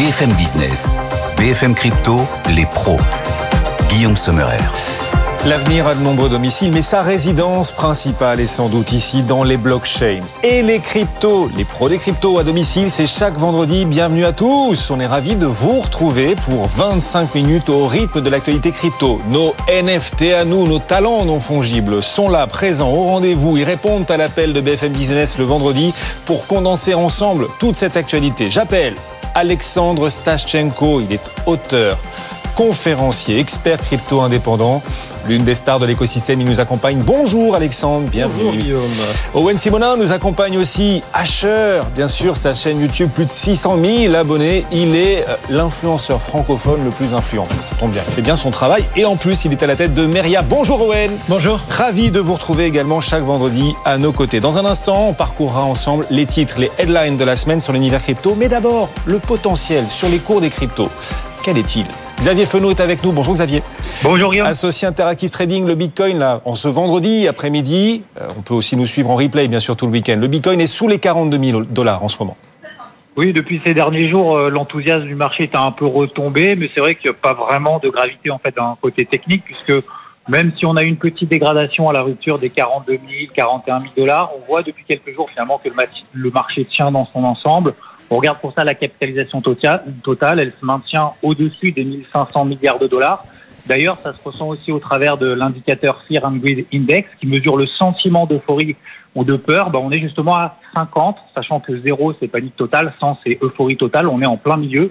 BFM Business, BFM Crypto, les pros. Guillaume Sommerer. L'avenir a de nombreux domiciles, mais sa résidence principale est sans doute ici dans les blockchains. Et les cryptos, les pros des cryptos à domicile, c'est chaque vendredi. Bienvenue à tous. On est ravis de vous retrouver pour 25 minutes au rythme de l'actualité crypto. Nos NFT à nous, nos talents non fongibles sont là, présents au rendez-vous. Ils répondent à l'appel de BFM Business le vendredi pour condenser ensemble toute cette actualité. J'appelle Alexandre Staschenko. Il est auteur conférencier, expert crypto indépendant, l'une des stars de l'écosystème. Il nous accompagne. Bonjour Alexandre, bienvenue. Bonjour Guillaume. Owen Simonin nous accompagne aussi. Asher, bien sûr, sa chaîne YouTube, plus de 600 000 abonnés. Il est euh, l'influenceur francophone le plus influent. Ça tombe bien, il fait bien son travail. Et en plus, il est à la tête de Meria. Bonjour Owen. Bonjour. Ravi de vous retrouver également chaque vendredi à nos côtés. Dans un instant, on parcourra ensemble les titres, les headlines de la semaine sur l'univers crypto. Mais d'abord, le potentiel sur les cours des cryptos. Quel est-il? Xavier Fenot est avec nous. Bonjour Xavier. Bonjour Guillaume. Associé Interactive Trading, le Bitcoin, là, en ce vendredi après-midi, euh, on peut aussi nous suivre en replay, bien sûr, tout le week-end. Le Bitcoin est sous les 42 000 dollars en ce moment. Oui, depuis ces derniers jours, euh, l'enthousiasme du marché est un peu retombé, mais c'est vrai qu'il n'y a pas vraiment de gravité en fait d'un côté technique, puisque même si on a une petite dégradation à la rupture des 42 000, 41 000 dollars, on voit depuis quelques jours finalement que le marché tient dans son ensemble. On regarde pour ça la capitalisation totale, elle se maintient au-dessus des 1500 milliards de dollars. D'ailleurs, ça se ressent aussi au travers de l'indicateur Fear and Greed Index qui mesure le sentiment d'euphorie ou de peur. Ben, on est justement à 50, sachant que 0 c'est panique totale, 100 c'est euphorie totale. On est en plein milieu.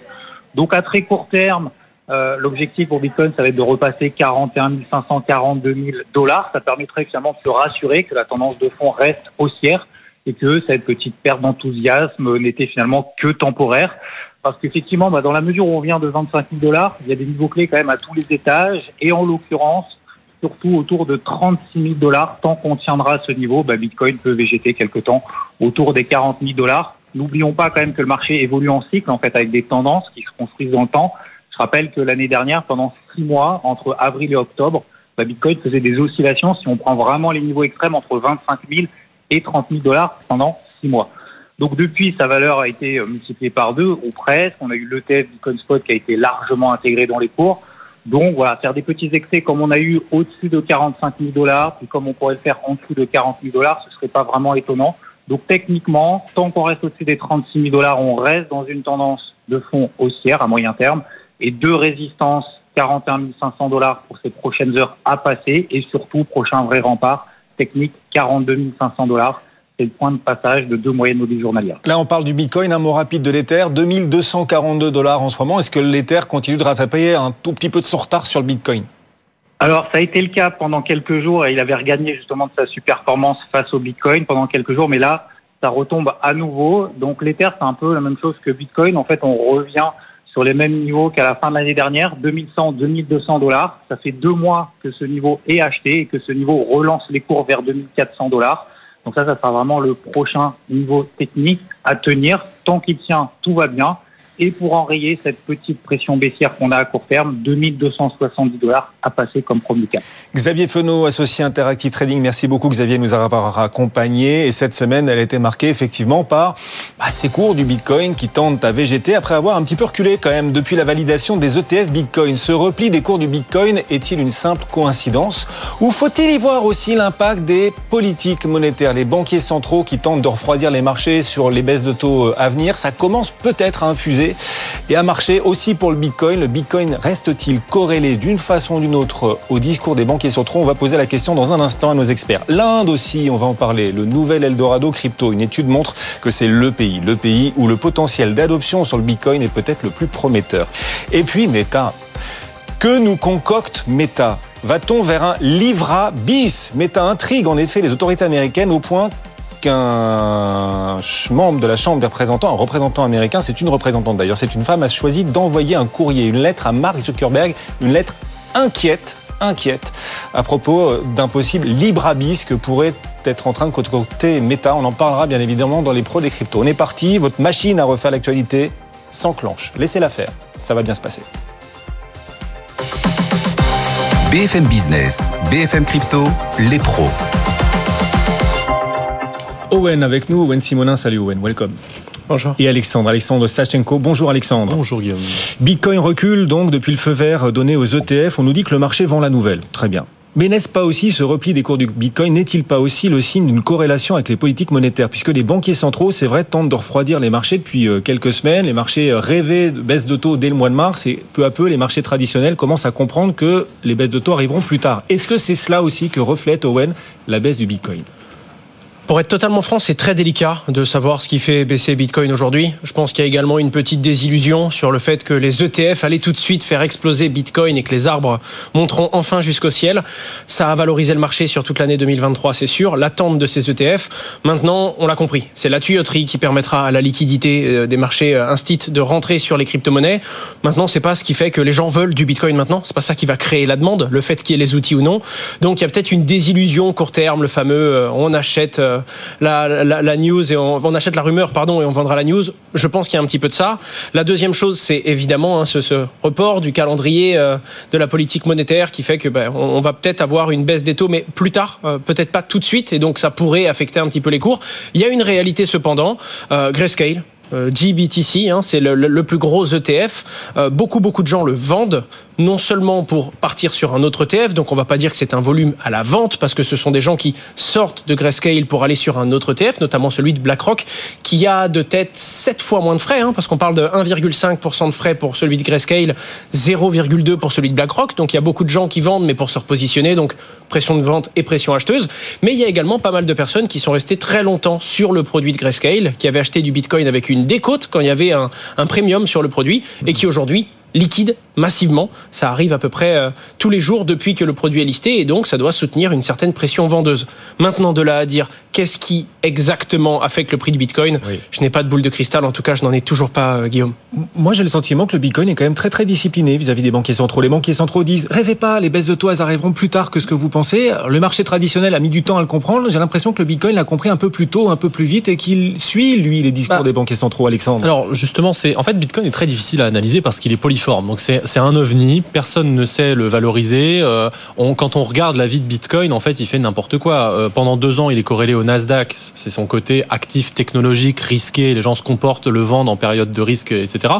Donc à très court terme, euh, l'objectif pour Bitcoin, ça va être de repasser 41 500, 42 000 dollars. Ça permettrait finalement de se rassurer que la tendance de fond reste haussière et que cette petite perte d'enthousiasme n'était finalement que temporaire. Parce qu'effectivement, bah, dans la mesure où on vient de 25 000 dollars, il y a des niveaux clés quand même à tous les étages, et en l'occurrence, surtout autour de 36 000 dollars. Tant qu'on tiendra ce niveau, bah, Bitcoin peut végéter quelque temps autour des 40 000 dollars. N'oublions pas quand même que le marché évolue en cycle, en fait, avec des tendances qui se construisent dans le temps. Je rappelle que l'année dernière, pendant six mois, entre avril et octobre, bah, Bitcoin faisait des oscillations, si on prend vraiment les niveaux extrêmes, entre 25 000 et 30 000 dollars pendant six mois. Donc depuis, sa valeur a été euh, multipliée par deux ou presque. On a eu l'ETF Bitcoin Spot qui a été largement intégré dans les cours. Donc voilà, faire des petits excès comme on a eu au-dessus de 45 000 dollars, puis comme on pourrait le faire en dessous de 40 000 dollars, ce serait pas vraiment étonnant. Donc techniquement, tant qu'on reste au-dessus des 36 000 dollars, on reste dans une tendance de fond haussière à moyen terme et deux résistances 41 500 dollars pour ces prochaines heures à passer et surtout prochain vrai rempart technique 42 500 dollars. C'est le point de passage de deux moyennes mobiles journalières. Là, on parle du Bitcoin, un mot rapide de l'Ether, 2242 dollars en ce moment. Est-ce que l'Ether continue de rattraper un tout petit peu de son retard sur le Bitcoin? Alors, ça a été le cas pendant quelques jours et il avait regagné justement de sa super-performance face au Bitcoin pendant quelques jours, mais là, ça retombe à nouveau. Donc, l'Ether, c'est un peu la même chose que Bitcoin. En fait, on revient sur les mêmes niveaux qu'à la fin de l'année dernière, 2100, 2200 dollars. Ça fait deux mois que ce niveau est acheté et que ce niveau relance les cours vers 2400 dollars. Donc ça, ça sera vraiment le prochain niveau technique à tenir. Tant qu'il tient, tout va bien. Et pour enrayer cette petite pression baissière qu'on a à court terme, 2270 dollars à passer comme premier cap. Xavier Fenot, associé Interactive Trading, merci beaucoup Xavier nous avoir accompagnés. Et cette semaine, elle a été marquée effectivement par bah, ces cours du Bitcoin qui tentent à végéter après avoir un petit peu reculé quand même depuis la validation des ETF Bitcoin. Ce repli des cours du Bitcoin est-il une simple coïncidence Ou faut-il y voir aussi l'impact des politiques monétaires, les banquiers centraux qui tentent de refroidir les marchés sur les baisses de taux euh, à venir Ça commence peut-être à infuser et à marcher aussi pour le Bitcoin. Le Bitcoin reste-t-il corrélé d'une façon ou d'une autre au discours des banquiers? Centraux On va poser la question dans un instant à nos experts. L'Inde aussi, on va en parler. Le nouvel Eldorado crypto. Une étude montre que c'est le pays, le pays où le potentiel d'adoption sur le Bitcoin est peut-être le plus prometteur. Et puis Meta. Que nous concocte Meta? Va-t-on vers un Livra bis? Meta intrigue en effet les autorités américaines au point qu'un membre de la Chambre des représentants, un représentant américain, c'est une représentante d'ailleurs, c'est une femme, a choisi d'envoyer un courrier, une lettre à Mark Zuckerberg, une lettre inquiète, inquiète, à propos d'un possible librabis que pourrait être en train de concocter Meta. On en parlera bien évidemment dans les pros des cryptos. On est parti, votre machine à refaire l'actualité s'enclenche. Laissez-la faire, ça va bien se passer. BFM Business, BFM Crypto, les pros. Owen avec nous, Owen Simonin, salut Owen, welcome. Bonjour. Et Alexandre, Alexandre Sachenko. Bonjour Alexandre. Bonjour Guillaume. Bitcoin recule donc depuis le feu vert donné aux ETF. On nous dit que le marché vend la nouvelle. Très bien. Mais n'est-ce pas aussi ce repli des cours du Bitcoin? N'est-il pas aussi le signe d'une corrélation avec les politiques monétaires? Puisque les banquiers centraux, c'est vrai, tentent de refroidir les marchés depuis euh, quelques semaines. Les marchés euh, rêvaient de baisse de taux dès le mois de mars et peu à peu, les marchés traditionnels commencent à comprendre que les baisses de taux arriveront plus tard. Est-ce que c'est cela aussi que reflète Owen la baisse du Bitcoin? Pour être totalement franc, c'est très délicat de savoir ce qui fait baisser Bitcoin aujourd'hui. Je pense qu'il y a également une petite désillusion sur le fait que les ETF allaient tout de suite faire exploser Bitcoin et que les arbres monteront enfin jusqu'au ciel. Ça a valorisé le marché sur toute l'année 2023, c'est sûr. L'attente de ces ETF, maintenant, on l'a compris. C'est la tuyauterie qui permettra à la liquidité euh, des marchés euh, instit de rentrer sur les crypto-monnaies. Maintenant, c'est pas ce qui fait que les gens veulent du Bitcoin maintenant. C'est pas ça qui va créer la demande, le fait qu'il y ait les outils ou non. Donc, il y a peut-être une désillusion court terme, le fameux euh, on achète la, news et on, achète la rumeur, pardon, et on vendra la news. Je pense qu'il y a un petit peu de ça. La deuxième chose, c'est évidemment hein, ce, report du calendrier euh, de la politique monétaire qui fait que ben, on, va peut-être avoir une baisse des taux, mais plus tard, euh, peut-être pas tout de suite, et donc ça pourrait affecter un petit peu les cours. Il y a une réalité cependant, euh, Grayscale euh, GBTC, hein, c'est le, plus gros ETF. Euh, beaucoup, beaucoup de gens le vendent, non seulement pour partir sur un autre ETF, donc on va pas dire que c'est un volume à la vente, parce que ce sont des gens qui sortent de Grayscale pour aller sur un autre ETF, notamment celui de BlackRock, qui a de tête 7 fois moins de frais, hein, parce qu'on parle de 1,5% de frais pour celui de Grayscale, 0,2% pour celui de BlackRock. Donc il y a beaucoup de gens qui vendent, mais pour se repositionner, donc pression de vente et pression acheteuse. Mais il y a également pas mal de personnes qui sont restées très longtemps sur le produit de Grayscale, qui avaient acheté du Bitcoin avec une décote quand il y avait un, un premium sur le produit, et qui aujourd'hui liquide massivement. Ça arrive à peu près euh, tous les jours depuis que le produit est listé et donc ça doit soutenir une certaine pression vendeuse. Maintenant, de là à dire qu'est-ce qui exactement affecte le prix du Bitcoin, je n'ai pas de boule de cristal, en tout cas je n'en ai toujours pas, euh, Guillaume. Moi j'ai le sentiment que le Bitcoin est quand même très très discipliné vis-à-vis des banquiers centraux. Les banquiers centraux disent rêvez pas, les baisses de taux elles arriveront plus tard que ce que vous pensez. Le marché traditionnel a mis du temps à le comprendre. J'ai l'impression que le Bitcoin l'a compris un peu plus tôt, un peu plus vite et qu'il suit lui les discours bah, des banquiers centraux, Alexandre. Alors justement, c'est en fait Bitcoin est très difficile à analyser parce qu'il est polyforme. Donc c'est c'est un ovni, personne ne sait le valoriser. Euh, quand on regarde la vie de Bitcoin, en fait, il fait n'importe quoi. Euh, pendant deux ans, il est corrélé au Nasdaq. C'est son côté actif, technologique, risqué. Les gens se comportent, le vendent en période de risque, etc.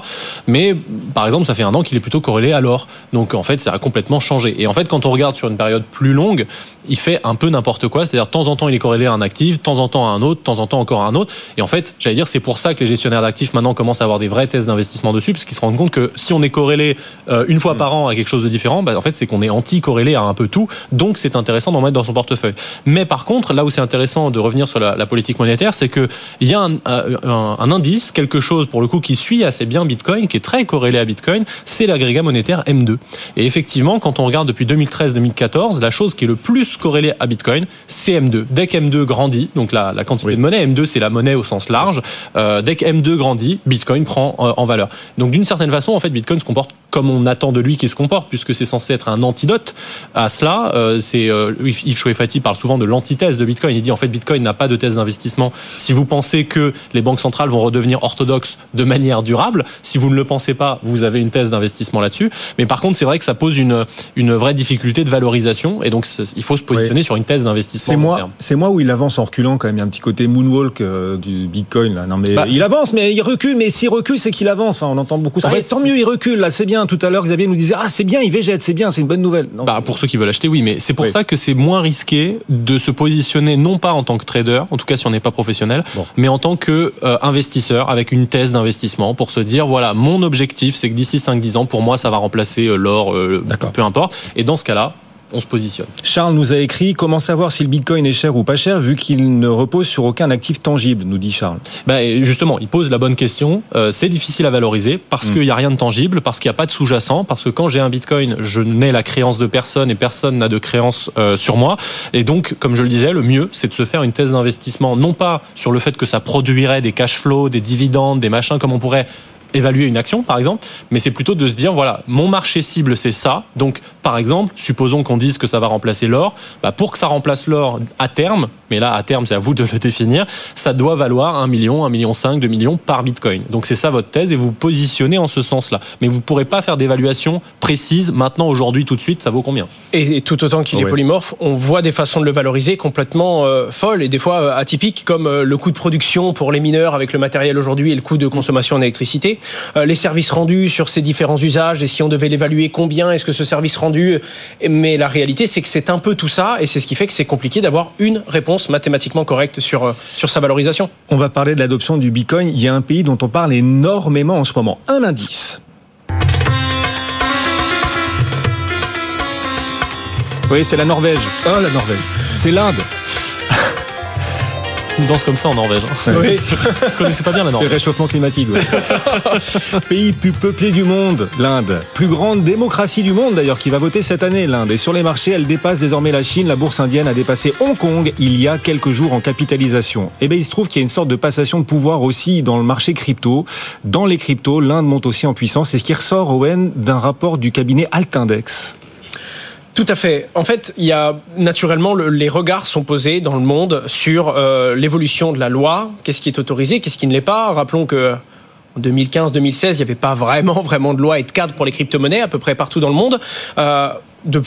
Mais par exemple, ça fait un an qu'il est plutôt corrélé à l'or. Donc en fait, ça a complètement changé. Et en fait, quand on regarde sur une période plus longue, il fait un peu n'importe quoi. C'est-à-dire, de temps en temps, il est corrélé à un actif, de temps en temps à un autre, de temps en temps encore à un autre. Et en fait, j'allais dire, c'est pour ça que les gestionnaires d'actifs maintenant commencent à avoir des vrais tests d'investissement dessus, parce qu'ils se rendent compte que si on est corrélé euh, une fois par an à quelque chose de différent, bah, en fait, c'est qu'on est anti-corrélé à un peu tout. Donc, c'est intéressant d'en mettre dans son portefeuille. Mais par contre, là où c'est intéressant de revenir sur la, politique monétaire, c'est qu'il y a euh, un, un, indice, quelque chose pour le coup qui suit assez bien Bitcoin, qui est très corrélé à Bitcoin, c'est l'agrégat monétaire M2. Et effectivement, quand on regarde depuis 2013-2014, la chose qui est le plus corrélée à Bitcoin, c'est M2. Dès que M2 grandit, donc la, la quantité de monnaie, M2 c'est la monnaie au sens large, euh, dès que M2 grandit, Bitcoin prend en valeur. Donc d'une certaine façon, en fait, Bitcoin se comporte comme on attend de lui qu'il se comporte, puisque c'est censé être un antidote à cela. Euh, c'est euh, Yves Chouefati parle souvent de l'antithèse de Bitcoin. Il dit en fait Bitcoin n'a pas de thèse d'investissement. Si vous pensez que les banques centrales vont redevenir orthodoxes de manière durable, si vous ne le pensez pas, vous avez une thèse d'investissement là-dessus. Mais par contre, c'est vrai que ça pose une une vraie difficulté de valorisation, et donc il faut se positionner sur une thèse d'investissement. C'est moi, c'est moi où il avance en reculant quand même. Il y a un petit côté moonwalk euh, du Bitcoin. Là. Non mais bah, il avance, mais il recule. Mais s'il recule, c'est qu'il avance. on entend beaucoup ça. tant mieux, il recule. Là, c'est bien. Tout à l'heure, Xavier nous disait ah c'est bien, il végète, c'est bien, c'est une bonne nouvelle. bah, pour ceux qui veulent acheter, oui, mais c'est pour ça que c'est moins risqué de se positionner non pas en tant que trader, en tout cas si on n'est pas professionnel, mais en tant que euh, investisseur avec une thèse d'investissement pour se dire voilà mon objectif c'est que d'ici 5-10 ans pour moi ça va remplacer euh, l'or, euh, peu importe. Et dans ce cas-là, on se positionne. Charles nous a écrit comment savoir si le Bitcoin est cher ou pas cher vu qu'il ne repose sur aucun actif tangible, nous dit Charles. Ben justement, il pose la bonne question. Euh, c'est difficile à valoriser parce mm. qu'il n'y a rien de tangible, parce qu'il n'y a pas de sous-jacent, parce que quand j'ai un Bitcoin, je n'ai la créance de personne et personne n'a de créance euh, sur moi. Et donc, comme je le disais, le mieux, c'est de se faire une thèse d'investissement, non pas sur le fait que ça produirait des cash flows, des dividendes, des machins comme on pourrait évaluer une action, par exemple, mais c'est plutôt de se dire, voilà, mon marché cible, c'est ça. Donc, par exemple, supposons qu'on dise que ça va remplacer l'or. Bah, pour que ça remplace l'or à terme, mais là, à terme, c'est à vous de le définir, ça doit valoir 1 million, 1 million 5, 2 millions par bitcoin. Donc, c'est ça votre thèse et vous positionnez en ce sens-là. Mais vous ne pourrez pas faire d'évaluation précise maintenant, aujourd'hui, tout de suite, ça vaut combien? Et, tout autant qu'il est polymorphe, on voit des façons de le valoriser complètement euh, folles et des fois euh, atypiques, comme euh, le coût de production pour les mineurs avec le matériel aujourd'hui et le coût de consommation en électricité, les services rendus sur ces différents usages et si on devait l'évaluer, combien est-ce que ce service rendu Mais la réalité, c'est que c'est un peu tout ça et c'est ce qui fait que c'est compliqué d'avoir une réponse mathématiquement correcte sur, sur sa valorisation. On va parler de l'adoption du Bitcoin. Il y a un pays dont on parle énormément en ce moment. Un indice. Oui, c'est la Norvège. Oh, la Norvège. C'est l'Inde. Une danse comme ça en Norvège. Hein. Oui. Je connaissais pas bien la Norvège. C'est réchauffement climatique. Pays plus peuplé du monde, l'Inde. Plus grande démocratie du monde d'ailleurs qui va voter cette année, l'Inde. Et sur les marchés, elle dépasse désormais la Chine. La bourse indienne a dépassé Hong Kong il y a quelques jours en capitalisation. Et eh bien il se trouve qu'il y a une sorte de passation de pouvoir aussi dans le marché crypto. Dans les cryptos, l'Inde monte aussi en puissance. C'est ce qui ressort, Owen, d'un rapport du cabinet Altindex. Tout à fait. En fait, il y a naturellement les regards sont posés dans le monde sur euh, l'évolution de la loi, qu'est-ce qui est autorisé, qu'est-ce qui ne l'est pas? Rappelons que 2015-2016, il n'y avait pas vraiment vraiment de loi et de cadre pour les crypto-monnaies à peu près partout dans le monde. Euh,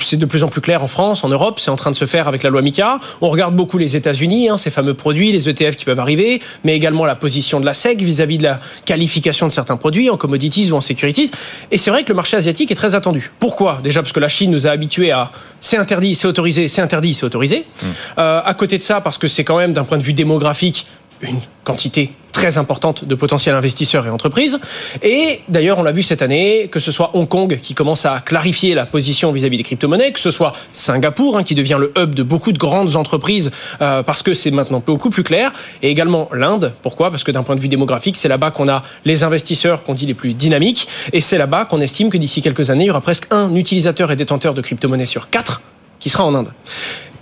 c'est de plus en plus clair en France, en Europe, c'est en train de se faire avec la loi MICA. On regarde beaucoup les États-Unis, hein, ces fameux produits, les ETF qui peuvent arriver, mais également la position de la SEC vis-à-vis de la qualification de certains produits en commodities ou en securities. Et c'est vrai que le marché asiatique est très attendu. Pourquoi? Déjà parce que la Chine nous a habitués à c'est interdit, c'est autorisé, c'est interdit, c'est autorisé. Mmh. Euh, à côté de ça, parce que c'est quand même d'un point de vue démographique une quantité très importante de potentiels investisseurs et entreprises. Et d'ailleurs, on l'a vu cette année, que ce soit Hong Kong qui commence à clarifier la position vis-à-vis des crypto-monnaies, que ce soit Singapour hein, qui devient le hub de beaucoup de grandes entreprises euh, parce que c'est maintenant beaucoup plus clair, et également l'Inde. Pourquoi? Parce que d'un point de vue démographique, c'est là-bas qu'on a les investisseurs qu'on dit les plus dynamiques, et c'est là-bas qu'on estime que d'ici quelques années, il y aura presque un utilisateur et détenteur de crypto-monnaies sur quatre qui sera en Inde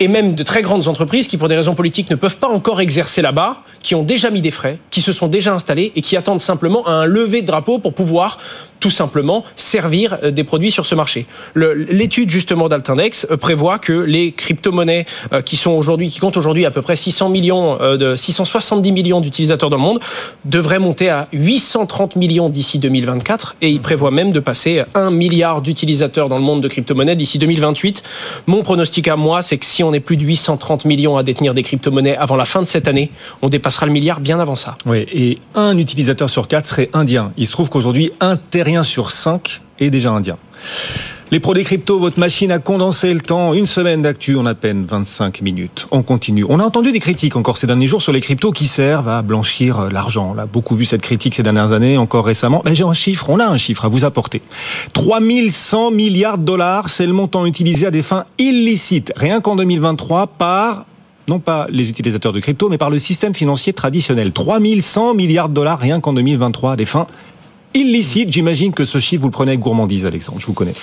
et même de très grandes entreprises qui, pour des raisons politiques, ne peuvent pas encore exercer là-bas, qui ont déjà mis des frais, qui se sont déjà installés et qui attendent simplement un lever de drapeau pour pouvoir tout simplement servir euh, des produits sur ce marché. L'étude justement d'Altindex euh, prévoit que les crypto-monnaies euh, qui sont aujourd'hui, qui comptent aujourd'hui à peu près 600 millions de 670 millions d'utilisateurs dans le monde, devraient monter à 830 millions d'ici 2024 et il prévoit même de passer 1 milliard d'utilisateurs dans le monde de crypto-monnaies d'ici 2028. Mon pronostic à moi, c'est que si on on est plus de 830 millions à détenir des crypto-monnaies avant la fin de cette année. On dépassera le milliard bien avant ça. Oui, et un utilisateur sur quatre serait indien. Il se trouve qu'aujourd'hui, un terrien sur cinq est déjà indien. Les pros des cryptos, votre machine a condensé le temps. Une semaine d'actu en à peine 25 minutes. On continue. On a entendu des critiques encore ces derniers jours sur les cryptos qui servent à blanchir l'argent. On a beaucoup vu cette critique ces dernières années, encore récemment. Ben, j'ai un chiffre, on a un chiffre à vous apporter. 3100 milliards de dollars, c'est le montant utilisé à des fins illicites, rien qu'en 2023, par non pas les utilisateurs de crypto, mais par le système financier traditionnel. 3100 milliards de dollars rien qu'en 2023 à des fins illicites. J'imagine que ce chiffre, vous le prenez avec gourmandise, Alexandre, je vous connais.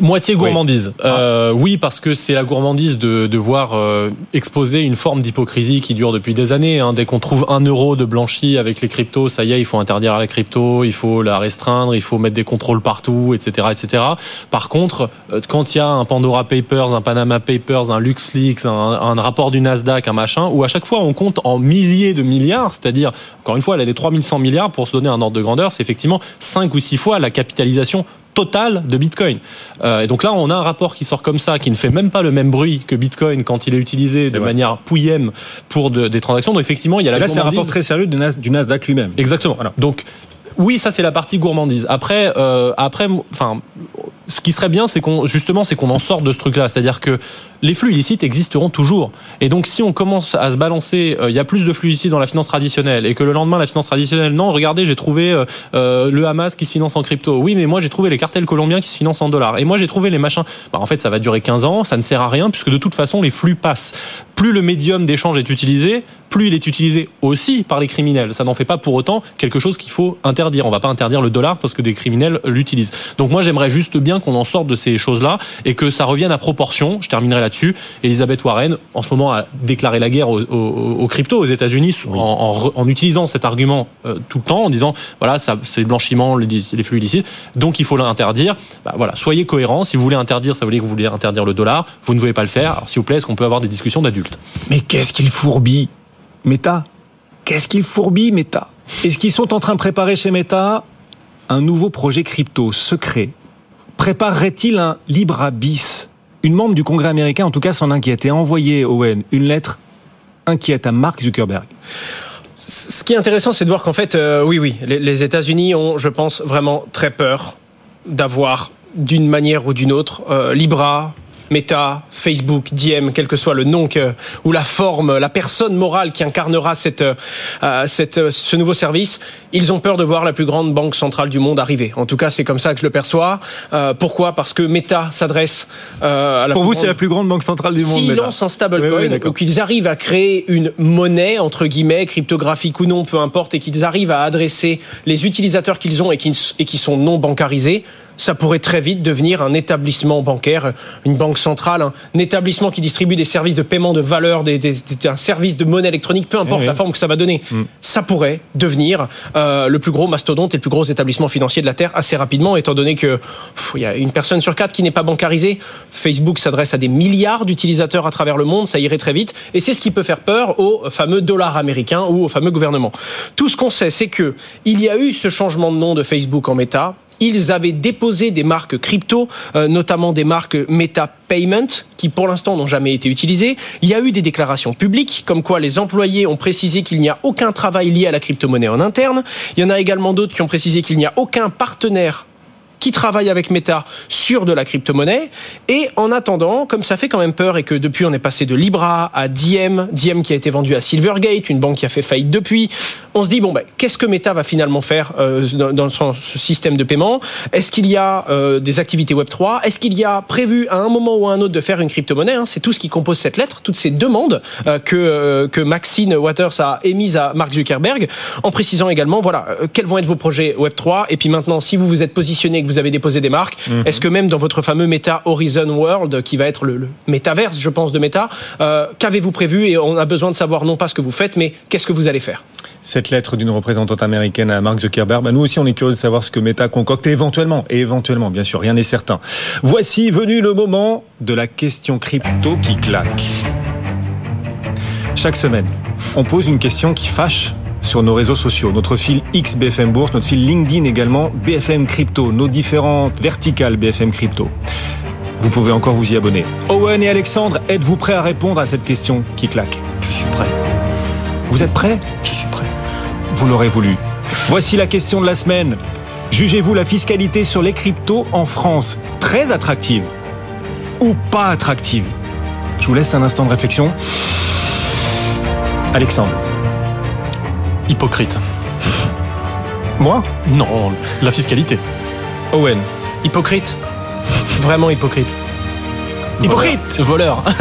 Moitié gourmandise. Oui, euh, oui parce que c'est la gourmandise de, de voir euh, exposer une forme d'hypocrisie qui dure depuis des années. Hein. Dès qu'on trouve un euro de blanchi avec les cryptos, ça y est, il faut interdire la crypto, il faut la restreindre, il faut mettre des contrôles partout, etc., etc. Par contre, euh, quand il y a un Pandora Papers, un Panama Papers, un LuxLeaks, un, un rapport du Nasdaq, un machin, où à chaque fois on compte en milliers de milliards, c'est-à-dire, encore une fois, elle a les 3100 milliards pour se donner un ordre de grandeur, c'est effectivement 5 ou 6 fois la capitalisation total de Bitcoin. Euh, et donc là, on a un rapport qui sort comme ça, qui ne fait même pas le même bruit que Bitcoin quand il est utilisé de manière pouillème pour des transactions. Donc effectivement, il y a la là, c'est un rapport très sérieux du, Nasdaq lui-même. Exactement. Donc oui, ça c'est la partie gourmandise. Après, euh, après, enfin, ce qui serait bien, c'est qu'on justement, c'est qu'on en sorte de ce truc-là. C'est-à-dire que les flux illicites existeront toujours. Et donc, si on commence à se balancer, euh, il y a plus de flux illicites dans la finance traditionnelle, et que le lendemain, la finance traditionnelle, non, regardez, j'ai trouvé euh, euh, le Hamas qui se finance en crypto. Oui, mais moi, j'ai trouvé les cartels colombiens qui se financent en dollars. Et moi, j'ai trouvé les machins. Bah, en fait, ça va durer 15 ans, ça ne sert à rien, puisque de toute façon, les flux passent. plus le médium d'échange est utilisé, plus il est utilisé aussi par les criminels. Ça n'en fait pas pour autant quelque chose qu'il faut interdire. On va pas interdire le dollar parce que des criminels l'utilisent. Donc moi j'aimerais juste bien qu'on en sorte de ces choses-là et que ça revienne à proportion. Je terminerai là-dessus. Elisabeth Warren, en ce moment, a déclaré la guerre aux, cryptos aux États-Unis en, utilisant cet argument euh, tout le temps, en disant voilà, ça c'est le blanchiment, les flux illicites, donc il faut l'interdire. Bah, voilà, soyez cohérents. Si vous voulez interdire, ça veut dire que vous voulez interdire le dollar. Vous ne pouvez pas le faire. Alors s'il vous plaît, est-ce qu'on peut avoir des discussions d'adultes? Mais qu'est-ce qu'il fourbit Meta? Qu'est-ce qu'il fourbit, Meta? Est-ce qu'ils sont en train de préparer chez Meta un nouveau projet crypto secret? Préparerait-il un Libra bis Une membre du Congrès américain, en tout cas, s'en inquiète et a envoyé, Owen, une lettre inquiète à Mark Zuckerberg. Ce qui est intéressant, c'est de voir qu'en fait, euh, oui, oui, les, États-Unis ont, je pense, vraiment très peur d'avoir, d'une manière ou d'une autre, euh, Libra, Meta, Facebook, Diem, quel que soit le nom que, ou la forme, la personne morale qui incarnera cette, euh, cette, ce nouveau service, ils ont peur de voir la plus grande banque centrale du monde arriver. En tout cas, c'est comme ça que je le perçois. Euh, pourquoi? Parce que Meta s'adresse euh, à la Pour vous, c'est la plus grande banque centrale du monde. S'ils lancent un stablecoin, ou qu'ils arrivent à créer une monnaie, entre guillemets, cryptographique ou non, peu importe, et qu'ils arrivent à adresser les utilisateurs qu'ils ont et qui, et qui sont non bancarisés, ça pourrait très vite devenir un établissement bancaire, une banque centrale, un établissement qui distribue des services de paiement de valeur, des, un service de monnaie électronique, peu importe la forme que ça va donner. Mm. Ça pourrait devenir euh, le plus gros mastodonte et le plus gros établissement financier de la Terre assez rapidement, étant donné que il y a une personne sur quatre qui n'est pas bancarisée. Facebook s'adresse à des milliards d'utilisateurs à travers le monde, ça irait très vite, et c'est ce qui peut faire peur au fameux dollar américain ou au fameux gouvernement. Tout ce qu'on sait, c'est que il y a eu ce changement de nom de Facebook en Meta ils avaient déposé des marques crypto, euh, notamment des marques Meta Payment, qui pour l'instant n'ont jamais été utilisées. Il y a eu des déclarations publiques, comme quoi les employés ont précisé qu'il n'y a aucun travail lié à la crypto-monnaie en interne. Il y en a également d'autres qui ont précisé qu'il n'y a aucun partenaire qui travaille avec Meta sur de la crypto-monnaie. Et en attendant, comme ça fait quand même peur et que depuis on est passé de Libra à Diem, Diem qui a été vendu à Silvergate, une banque qui a fait faillite depuis, on se dit bon ben qu'est-ce que Meta va finalement faire euh, dans, son système de paiement? Est-ce qu'il y a euh, des activités Web 3 Est-ce qu'il y a prévu à un moment ou à un autre de faire une crypto-monnaie hein? C'est tout ce qui compose cette lettre, toutes ces demandes euh, que que Maxine Waters a émises à Mark Zuckerberg, en précisant également voilà quels vont être vos projets Web 3 et puis maintenant si vous vous êtes positionné vous avez déposé des marques. Mhm. Est-ce que même dans votre fameux Meta Horizon World, qui va être le, métaverse, je pense, de Meta, euh, qu'avez-vous prévu Et on a besoin de savoir non pas ce que vous faites, mais qu'est-ce que vous allez faire? Cette lettre d'une représentante américaine à Mark Zuckerberg, bah nous aussi on est curieux de savoir ce que Meta concocte éventuellement, et éventuellement bien sûr, rien n'est certain. Voici venu le moment de la question crypto qui claque. Chaque semaine, on pose une question qui fâche sur nos réseaux sociaux. Notre fil X BFM Bourse, notre fil LinkedIn également, BFM Crypto, nos différentes verticales BFM Crypto. Vous pouvez encore vous y abonner. Owen et Alexandre, êtes-vous prêts à répondre à cette question qui claque? Je suis prêt. Vous êtes prêts? Je suis prêt. Vous l'aurez voulu. Voici la question de la semaine. Jugez-vous la fiscalité sur les cryptos en France très attractive ou pas attractive? Je vous laisse un instant de réflexion. Alexandre. Hypocrite. Moi? Non, la fiscalité. Owen. Hypocrite. Vraiment hypocrite. Hypocrite Voleur.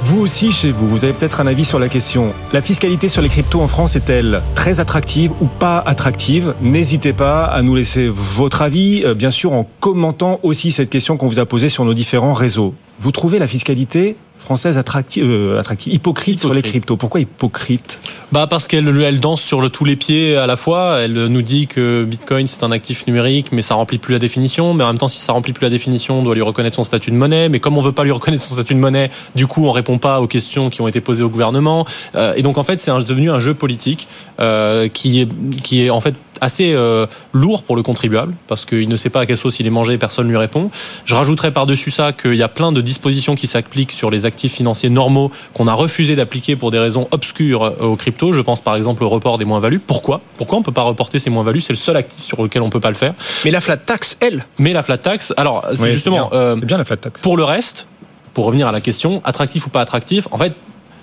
Vous aussi, chez vous, vous avez peut-être un avis sur la question. La fiscalité sur les cryptos en France est-elle très attractive ou pas attractive? N'hésitez pas à nous laisser votre avis, euh, bien sûr en commentant aussi cette question qu'on vous a posée sur nos différents réseaux. Vous trouvez la fiscalité française attractive, euh, attractive hypocrite, sur les cryptos. Pourquoi hypocrite? Bah parce qu'elle elle danse sur le, tous les pieds à la fois. Elle nous dit que Bitcoin c'est un actif numérique, mais ça remplit plus la définition. Mais en même temps, si ça remplit plus la définition, on doit lui reconnaître son statut de monnaie. Mais comme on veut pas lui reconnaître son statut de monnaie, du coup, on répond pas aux questions qui ont été posées au gouvernement. Euh, et donc en fait, c'est devenu un jeu politique euh, qui est qui est en fait assez euh, lourd pour le contribuable parce qu'il ne sait pas à quelle sauce il est mangé, personne lui répond. Je rajouterais par-dessus ça qu'il y a plein de dispositions qui s'appliquent sur les actifs financiers normaux qu'on a refusé d'appliquer pour des raisons obscures euh, aux cryptos. Je pense par exemple au report des moins-values. Pourquoi? Pourquoi on peut pas reporter ces moins-values? C'est le seul actif sur lequel on peut pas le faire. Mais la flat tax, elle Mais la flat tax, alors c'est justement euh, bien. la flat tax. Pour le reste, pour revenir à la question, attractif ou pas attractif, en fait,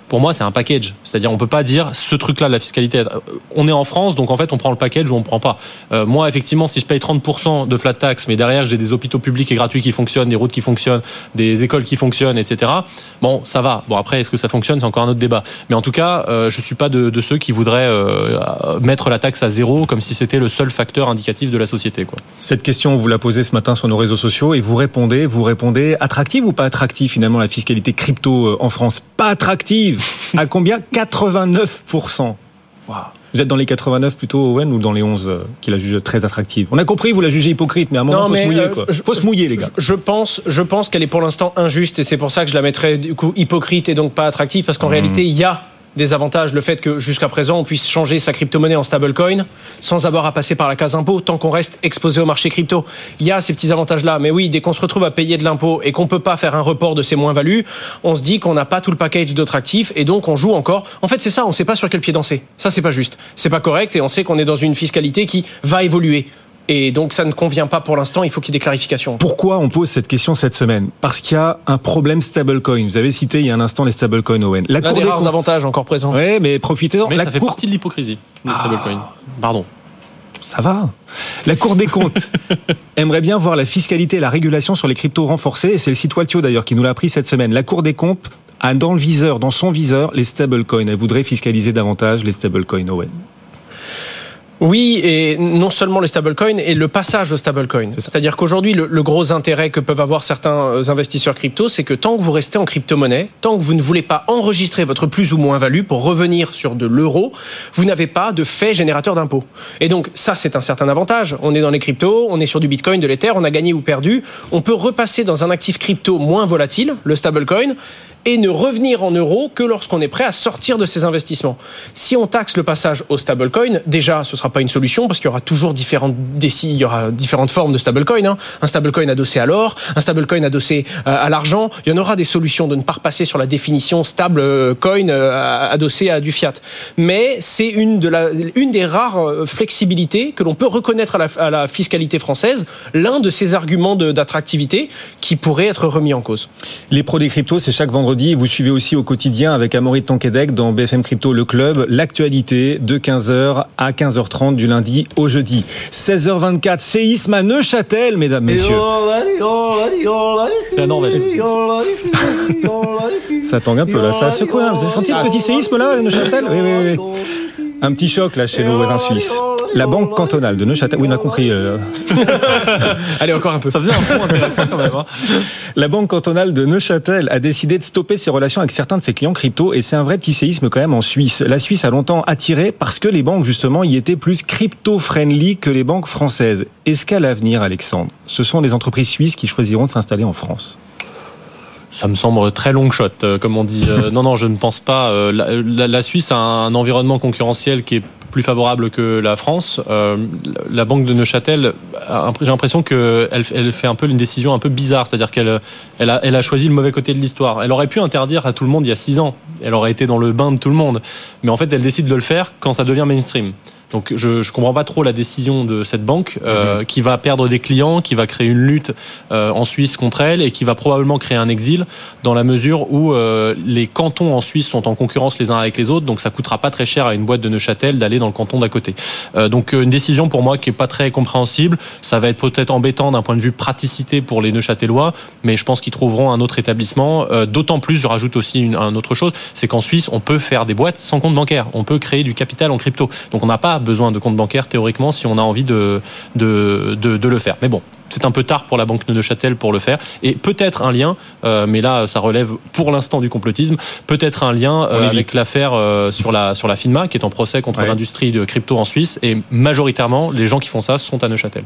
pour moi, c'est un package. C'est-à-dire, on peut pas dire ce truc-là, la fiscalité. euh, On est en France, donc en fait, on prend le package ou on prend pas. Euh, moi, effectivement, si je paye 30% de flat tax, mais derrière, j'ai des hôpitaux publics et gratuits qui fonctionnent, des routes qui fonctionnent, des écoles qui fonctionnent, etc. Bon, ça va. Bon, après, est-ce que ça fonctionne? C'est encore un autre débat. Mais en tout cas, euh, je suis pas de, de ceux qui voudraient euh, mettre la taxe à zéro comme si c'était le seul facteur indicatif de la société. Cette question, vous la posez ce matin sur nos réseaux sociaux et vous répondez, vous répondez attractive ou pas attractive finalement la fiscalité crypto en France? Pas attractive À combien? 89%. Wow. Vous êtes dans les 89 plutôt, Owen, ou dans les 11 euh, qui la jugent très attractive? On a compris, vous la jugez hypocrite, mais à un moment, Non, faut se mouiller, euh, quoi. je- Faut se mouiller, les gars. Je je pense, je pense qu'elle est pour l'instant injuste et c'est pour ça que je la mettrais du coup hypocrite et donc pas attractive parce qu'en réalité il y a des avantages le fait que jusqu'à présent on puisse changer sa crypto-monnaie en stablecoin sans avoir à passer par la case impôt tant qu'on reste exposé au marché crypto. Il y a ces petits avantages là, mais oui, dès qu'on se retrouve à payer de l'impôt et qu'on peut pas faire un report de ces moins-values, on se dit qu'on n'a pas tout le package d'autres actifs et donc on joue encore. En fait, c'est ça, on sait pas sur quel pied danser. Ça c'est pas juste. C'est pas correct et on sait qu'on est dans une fiscalité qui va évoluer. Et donc ça ne convient pas pour l'instant, il faut qu'il y ait des clarifications. Pourquoi on pose cette question cette semaine? Parce qu'il y a un problème stablecoin. Vous avez cité il y a un instant les stablecoins, Owen. La L'un Cour des des rares comptes. avantages encore présents. Ouais, mais profitez-en. Mais La ça fait Cour partie de l'hypocrisie des stablecoins. Pardon. Ça va. La Cour des comptes aimerait bien voir la fiscalité et la régulation sur les cryptos renforcées. Et c'est le site Waltio d'ailleurs qui nous l'a appris cette semaine. La Cour des comptes a dans le viseur, dans son viseur, les stablecoins. Elle voudrait fiscaliser davantage les stablecoins, Owen. Oui, et non seulement les stablecoins et le passage au stablecoin. C'est-à-dire qu'aujourd'hui, le, le gros intérêt que peuvent avoir certains euh, investisseurs crypto, c'est que tant que vous restez en crypto-monnaie, tant que vous ne voulez pas enregistrer votre plus ou moins value pour revenir sur de l'euro, vous n'avez pas de fait générateur d'impôts. Et donc, ça, c'est un certain avantage. On est dans les cryptos, on est sur du bitcoin, de l'ether, on a gagné ou perdu. On peut repasser dans un actif crypto moins volatile, le stablecoin, et ne revenir en euros que lorsqu'on est prêt à sortir de ses investissements. Si on taxe le passage au stablecoin, déjà, ce sera pas une solution parce qu'il y aura toujours différentes il y aura différentes formes de stablecoin. Hein. Un stablecoin adossé à l'or, un stablecoin adossé euh, à l'argent. Il y en aura des solutions de ne pas repasser sur la définition stable euh, euh, adossé à du fiat. Mais c'est une de une des rares flexibilités que l'on peut reconnaître à la, fiscalité française, l'un de ces arguments d'attractivité qui pourrait être remis en cause. Les pros des cryptos, c'est chaque vendredi. Vous suivez aussi au quotidien avec Amaury de Tonquédec dans BFM Crypto Le Club l'actualité de 15h à 15h30 du lundi au jeudi. 16h24, séisme à Neuchâtel, mesdames, messieurs. C'est la Norvège. Ça tangue un peu là, ça a secoué. hein. Vous avez senti le petit séisme là à Neuchâtel? Oui, oui, oui. Un petit choc là chez nos voisins suisses. La banque cantonale de Neuchâtel, oui, on a compris. euh, Allez, encore un peu. Ça faisait un fond intéressant quand même. hein. La banque cantonale de Neuchâtel a décidé de stopper ses relations avec certains de ses clients crypto et c'est un vrai petit séisme quand même en Suisse. La Suisse a longtemps attiré parce que les banques justement y étaient plus crypto-friendly que les banques françaises. Est-ce qu'à l'avenir, Alexandre, ce sont les entreprises suisses qui choisiront de s'installer en France? Ça me semble très long shot, euh, comme on dit. Euh, non, non, je ne pense pas. Euh, La, la- Suisse a un environnement concurrentiel qui est plus favorable que la France. Euh, la banque de Neuchâtel, impr- j'ai l'impression qu'elle elle fait un peu une décision un peu bizarre, c'est-à-dire qu'elle elle a, elle a choisi le mauvais côté de l'histoire. Elle aurait pu interdire à tout le monde il y a six ans. Elle aurait été dans le bain de tout le monde. Mais en fait, elle décide de le faire quand ça devient mainstream. Donc je ne comprends pas trop la décision de cette banque euh, qui va perdre des clients, qui va créer une lutte euh, en Suisse contre elle et qui va probablement créer un exil dans la mesure où euh, les cantons en Suisse sont en concurrence les uns avec les autres, donc ça coûtera pas très cher à une boîte de Neuchâtel d'aller dans le canton d'à côté. Donc une décision pour moi qui est pas très compréhensible. Ça va être peut-être embêtant d'un point de vue praticité pour les Neuchâtelois, mais je pense qu'ils trouveront un autre établissement. D'autant plus, je rajoute aussi une, un autre chose, c'est qu'en Suisse on peut faire des boîtes sans compte bancaire. On peut créer du capital en crypto. Donc on n'a pas besoin de compte bancaire théoriquement si on a envie de de, de, de le faire. Mais bon, c'est un peu tard pour la banque de Neuchâtel pour le faire. Et peut-être un lien, euh, mais là ça relève pour l'instant du complotisme, peut-être un lien euh, avec l'affaire euh, sur la sur la FINMA qui est en procès contre Ouais. l'industrie de crypto en Suisse. Et majoritairement, les gens qui font ça sont à Neuchâtel.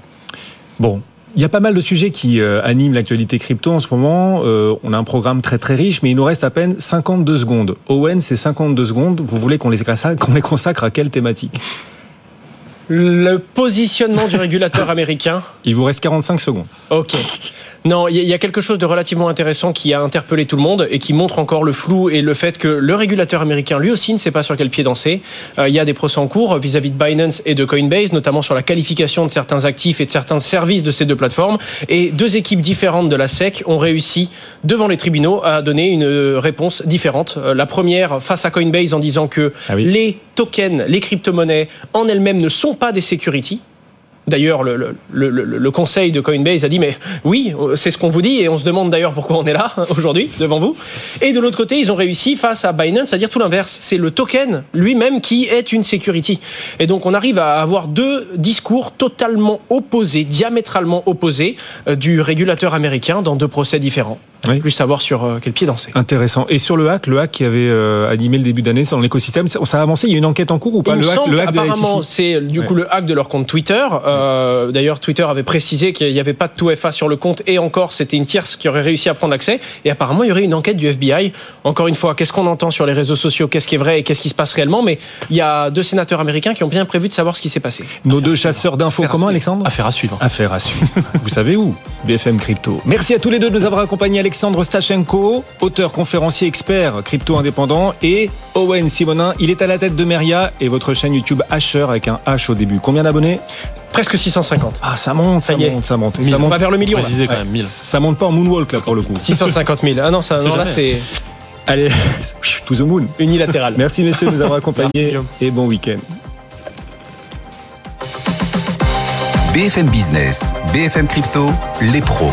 Bon. Il y a pas mal de sujets qui euh, animent l'actualité crypto en ce moment. Euh, on a un programme très très riche, mais il nous reste à peine 52 secondes. Owen, ces 52 secondes, vous voulez qu'on les consacre, qu'on les consacre à quelle thématique? Le positionnement du régulateur américain Il vous reste 45 secondes. Ok. Non, il y a quelque chose de relativement intéressant qui a interpellé tout le monde et qui montre encore le flou et le fait que le régulateur américain, lui aussi, ne sait pas sur quel pied danser. Euh, il y a des procès en cours vis-à-vis de Binance et de Coinbase, notamment sur la qualification de certains actifs et de certains services de ces deux plateformes. Et deux équipes différentes de la SEC ont réussi, devant les tribunaux, à donner une réponse différente. Euh, la première, face à Coinbase, en disant que Ah oui. les tokens, les crypto-monnaies, en elles-mêmes ne sont pas des securities. D'ailleurs, le, conseil de Coinbase a dit, mais oui, c'est ce qu'on vous dit, et on se demande d'ailleurs pourquoi on est là aujourd'hui, devant vous. Et de l'autre côté, ils ont réussi face à Binance à dire tout l'inverse. C'est le token lui-même qui est une security. Et donc, on arrive à avoir deux discours totalement opposés, diamétralement opposés, euh, du régulateur américain dans deux procès différents. Oui. Plus savoir sur euh, quel pied danser. Intéressant. Et sur le hack, le hack qui avait euh, animé le début d'année dans l'écosystème, ça ça a avancé. Il y a une enquête en cours ou pas Il me Le hack, le hack de la apparemment, SEC c'est du coup Ouais. le hack de leur compte Twitter. Euh, D'ailleurs, Twitter avait précisé qu'il n'y avait pas de tout FA sur le compte et encore, c'était une tierce qui aurait réussi à prendre l'accès. Et apparemment, il y aurait une enquête du FBI. Encore une fois, qu'est-ce qu'on entend sur les réseaux sociaux? Qu'est-ce qui est vrai et qu'est-ce qui se passe réellement? Mais il y a deux sénateurs américains qui ont bien prévu de savoir ce qui s'est passé. Nos deux chasseurs d'infos, comment. Alexandre? Affaire à suivre. Affaire à suivre. Vous savez où? BFM Crypto. Merci à tous les deux de nous avoir accompagnés. Alexandre Stachenko, auteur, conférencier, expert crypto indépendant, et Owen Simonin. Il est à la tête de Meria et votre chaîne YouTube Asher avec un H au début. Combien d'abonnés? Presque 650. Ah, ça monte, ça, Ça y est. monte, ça monte. Mille. Ça On monte. va vers le million. Précisez quand même 1000. Ça monte pas en moonwalk là pour le coup. 650 000. Ah non, ça, non là, c'est Allez, to the moon. unilatéral. Merci messieurs de nous avoir accompagnés Merci, et bon week-end. BFM Business, BFM Crypto, les pros.